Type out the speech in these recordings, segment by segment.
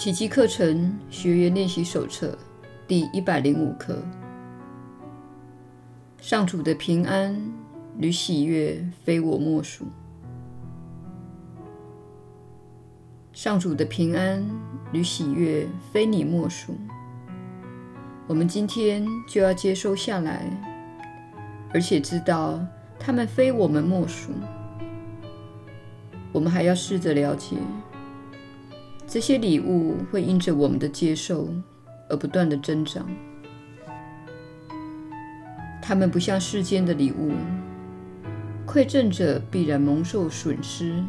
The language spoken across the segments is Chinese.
奇迹课程学员练习手册第一百零五课：上主的平安与喜悦非我莫属。上主的平安与喜悦非你莫属。我们今天就要接收下来，而且知道他们非我们莫属。我们还要试着了解。这些礼物会因着我们的接受而不断地增长。它们不像世间的礼物，馈赠者必然蒙受损失，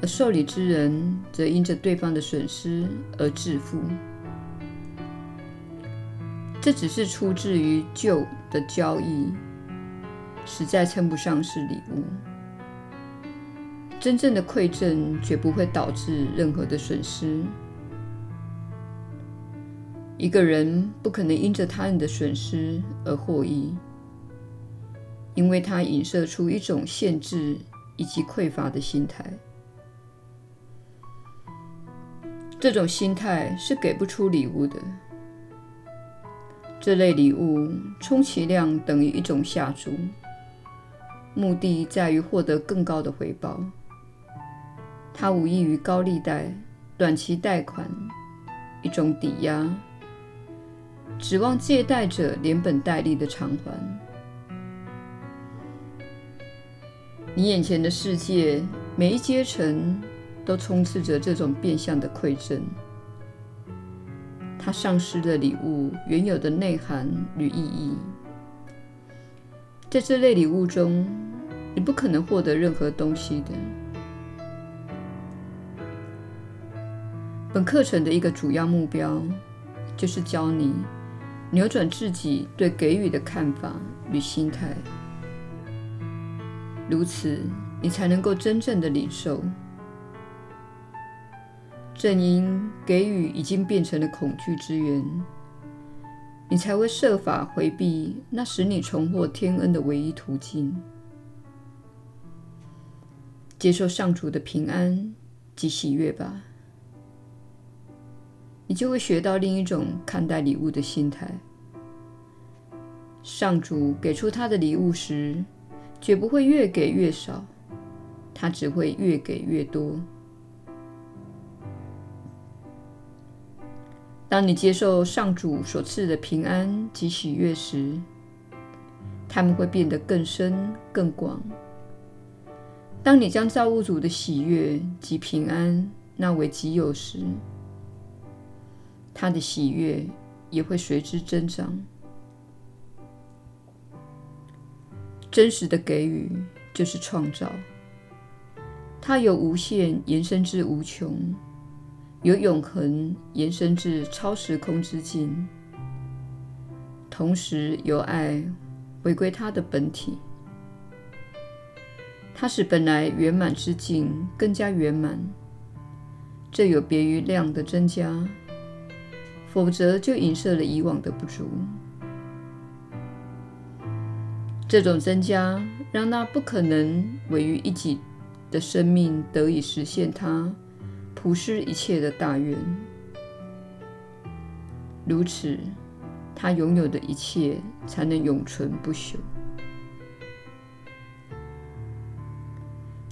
而受礼之人则因着对方的损失而致富。这只是出自于旧的交易，实在称不上是礼物。真正的馈赠绝不会导致任何的损失。一个人不可能因着他人的损失而获益，因为他影射出一种限制以及匮乏的心态。这种心态是给不出礼物的。这类礼物充其量等于一种下注，目的在于获得更高的回报。它无异于高利贷、短期贷款，一种抵押，指望借贷者连本带利的偿还。你眼前的世界，每一阶层都充斥着这种变相的馈赠，它丧失了礼物原有的内涵与意义。在这类礼物中，你不可能获得任何东西的。本课程的一个主要目标，就是教你扭转自己对给予的看法与心态，如此你才能够真正的领受。正因给予已经变成了恐惧之源，你才会设法回避那使你重获天恩的唯一途径。接受上主的平安及喜悦吧。你就会学到另一种看待礼物的心态。上主给出他的礼物时，绝不会越给越少，他只会越给越多。当你接受上主所赐的平安及喜悦时，他们会变得更深更广。当你将造物主的喜悦及平安纳为己有时，他的喜悦也会随之增长。真实的给予就是创造，它由无限延伸至无穷，由永恒延伸至超时空之境，同时由爱回归它的本体。它使本来圆满之境更加圆满，这有别于量的增加。否则，就影射了以往的不足。这种增加，让那不可能委于一己的生命得以实现它普施一切的大愿。如此，他拥有的一切才能永存不朽。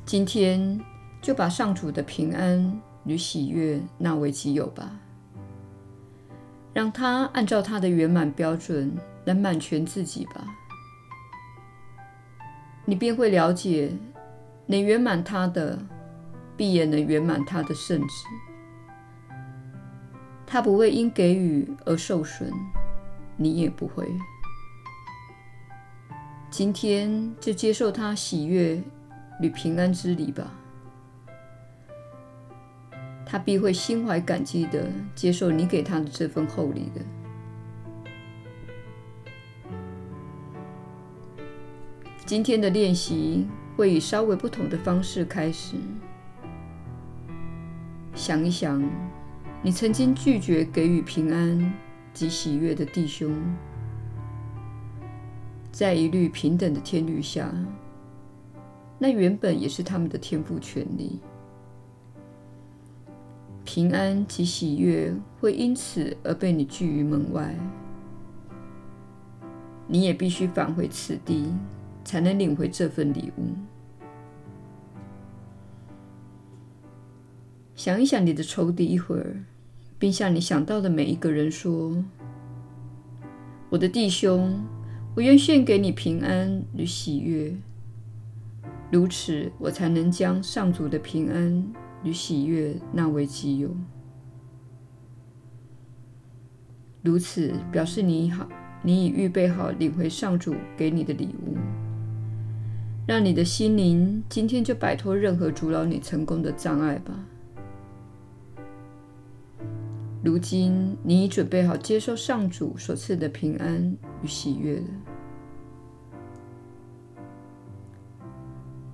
今天，就把上主的平安与喜悦纳为己有吧。让他按照他的圆满标准来满全自己吧，你便会了解，能圆满他的，必也能圆满他的圣子。他不会因给予而受损，你也不会。今天就接受他喜悦与平安之礼吧。他必会心怀感激地接受你给他的这份厚礼的。今天的练习会以稍微不同的方式开始。想一想，你曾经拒绝给予平安及喜悦的弟兄，在一律平等的天律下，那原本也是他们的天赋权利。平安及喜悦会因此而被你拒于门外。你也必须返回此地，才能领回这份礼物。想一想你的仇敌一会儿，并向你想到的每一个人说：“我的弟兄，我愿献给你平安与喜悦。如此，我才能将上主的平安与喜悦纳为己有。如此，表示你好。”你已预备好领回上主给你的礼物，让你的心灵今天就摆脱任何阻挠你成功的障碍吧。如今，你已准备好接受上主所赐的平安与喜悦了。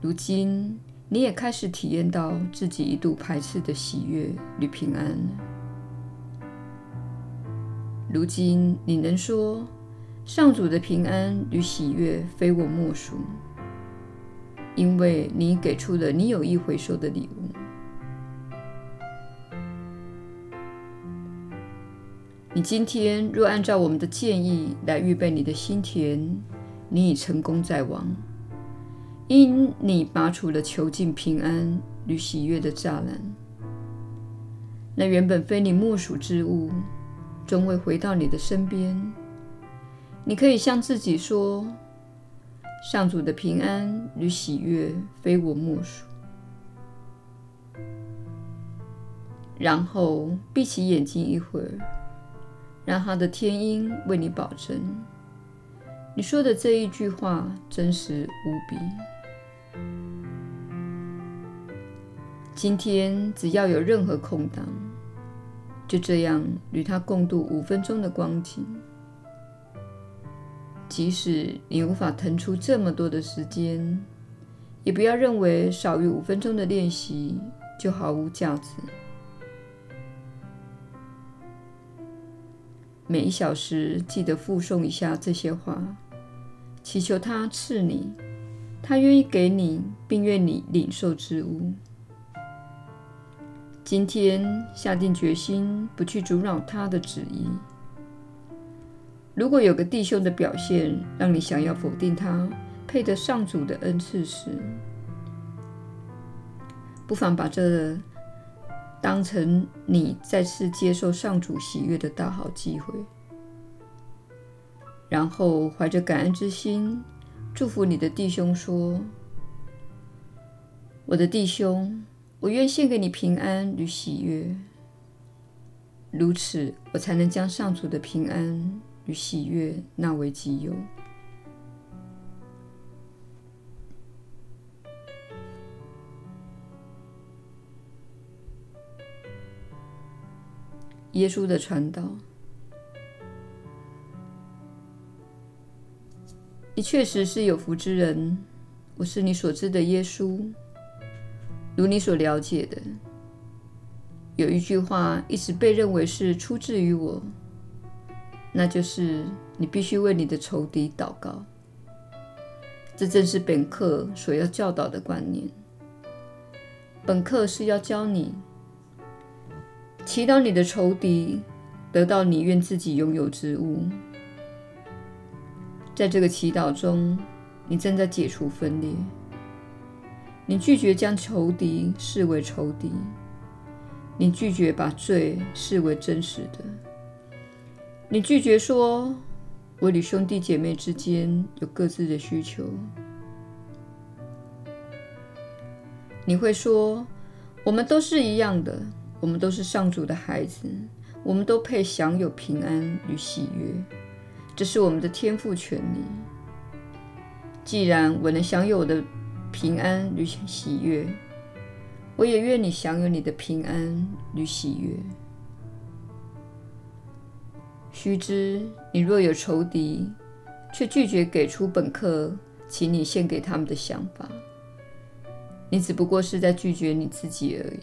如今，你也开始体验到自己一度排斥的喜悦与平安。如今，你能说，上主的平安与喜悦非我莫属，因为你给出了你有意回收的礼物。你今天若按照我们的建议来预备你的心田，你已成功在望，因你拔除了囚禁平安与喜悦的栅栏，那原本非你莫属之物，终会回到你的身边。你可以向自己说：“上主的平安与喜悦非我莫属。”然后闭起眼睛一会儿，让他的天音为你保证，你说的这一句话真实无比。今天只要有任何空档，就这样与他共度五分钟的光景。即使你无法腾出这么多的时间，也不要认为少于五分钟的练习就毫无价值。每一小时记得复诵一下这些话，祈求他赐你，他愿意给你，并愿你领受之物。今天下定决心，不去阻挠他的旨意。如果有个弟兄的表现让你想要否定他配得上主的恩赐时，不妨把这当成你再次接受上主喜悦的大好机会，然后怀着感恩之心祝福你的弟兄说：“我的弟兄，我愿献给你平安与喜悦，如此我才能将上主的平安。”与喜悦纳为己有。耶稣的传道，你确实是有福之人。我是你所知的耶稣，如你所了解的，有一句话一直被认为是出自于我。那就是你必须为你的仇敌祷告。这正是本课所要教导的观念。本课是要教你祈祷你的仇敌得到你愿自己拥有之物。在这个祈祷中，你正在解除分裂。你拒绝将仇敌视为仇敌，你拒绝把罪视为真实的。你拒绝说，我与兄弟姐妹之间有各自的需求。你会说，我们都是一样的，我们都是上主的孩子，我们都配享有平安与喜悦，这是我们的天赋权利。既然我能享有我的平安与喜悦，我也愿你享有你的平安与喜悦。须知，你若有仇敌，却拒绝给出本课请你献给他们的想法，你只不过是在拒绝你自己而已。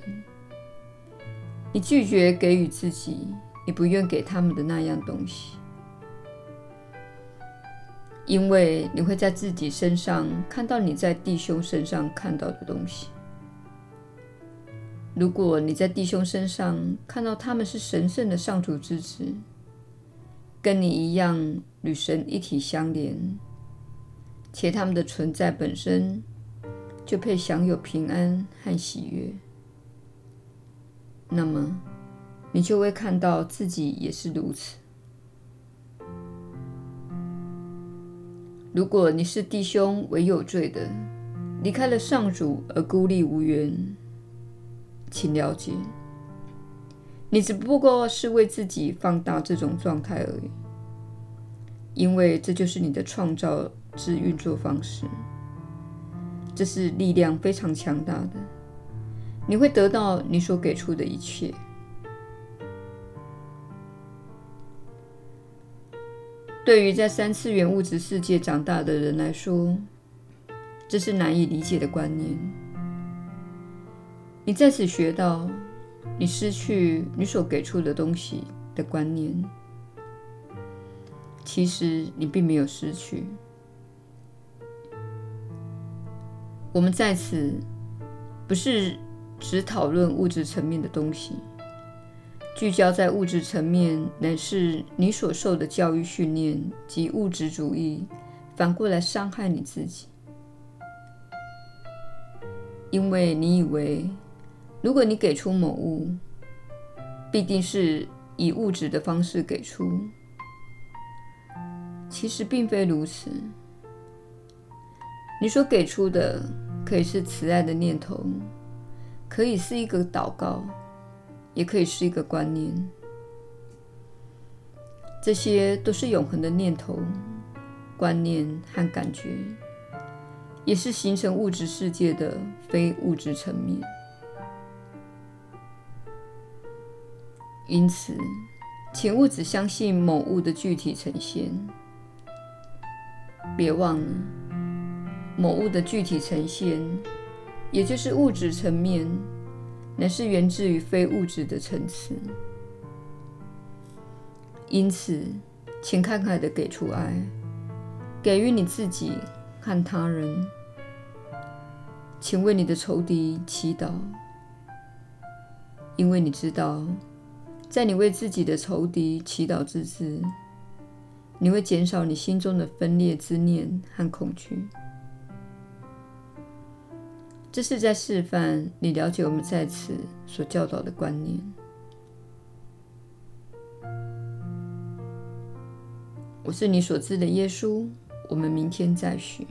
你拒绝给予自己，你不愿给他们的那样东西，因为你会在自己身上看到你在弟兄身上看到的东西。如果你在弟兄身上看到他们是神圣的上主之子，跟你一样与神一体相连，且他们的存在本身就配享有平安和喜悦，那么你就会看到自己也是如此。如果你是弟兄为有罪的，离开了上主而孤立无援，请了解，你只不过是为自己放大这种状态而已，因为这就是你的创造之运作方式。这是力量非常强大的，你会得到你所给出的一切。对于在三次元物质世界长大的人来说，这是难以理解的观念。你在此学到，你失去你所给出的东西的观念，其实你并没有失去。我们在此不是只讨论物质层面的东西，聚焦在物质层面，乃是你所受的教育训练及物质主义，反过来伤害你自己，因为你以为。如果你给出某物，必定是以物质的方式给出，其实并非如此。你所给出的可以是慈爱的念头，可以是一个祷告，也可以是一个观念。这些都是永恒的念头、观念和感觉，也是形成物质世界的非物质层面。因此，请勿只相信某物的具体呈现。别忘了，某物的具体呈现，也就是物质层面，乃是源自于非物质的层次。因此，请慷慨地给出爱，给予你自己和他人。请为你的仇敌祈祷，因为你知道。在你为自己的仇敌祈祷之时，你会减少你心中的分裂之念和恐惧。这是在示范你了解我们在此所教导的观念。我是你所知的耶稣。我们明天再续。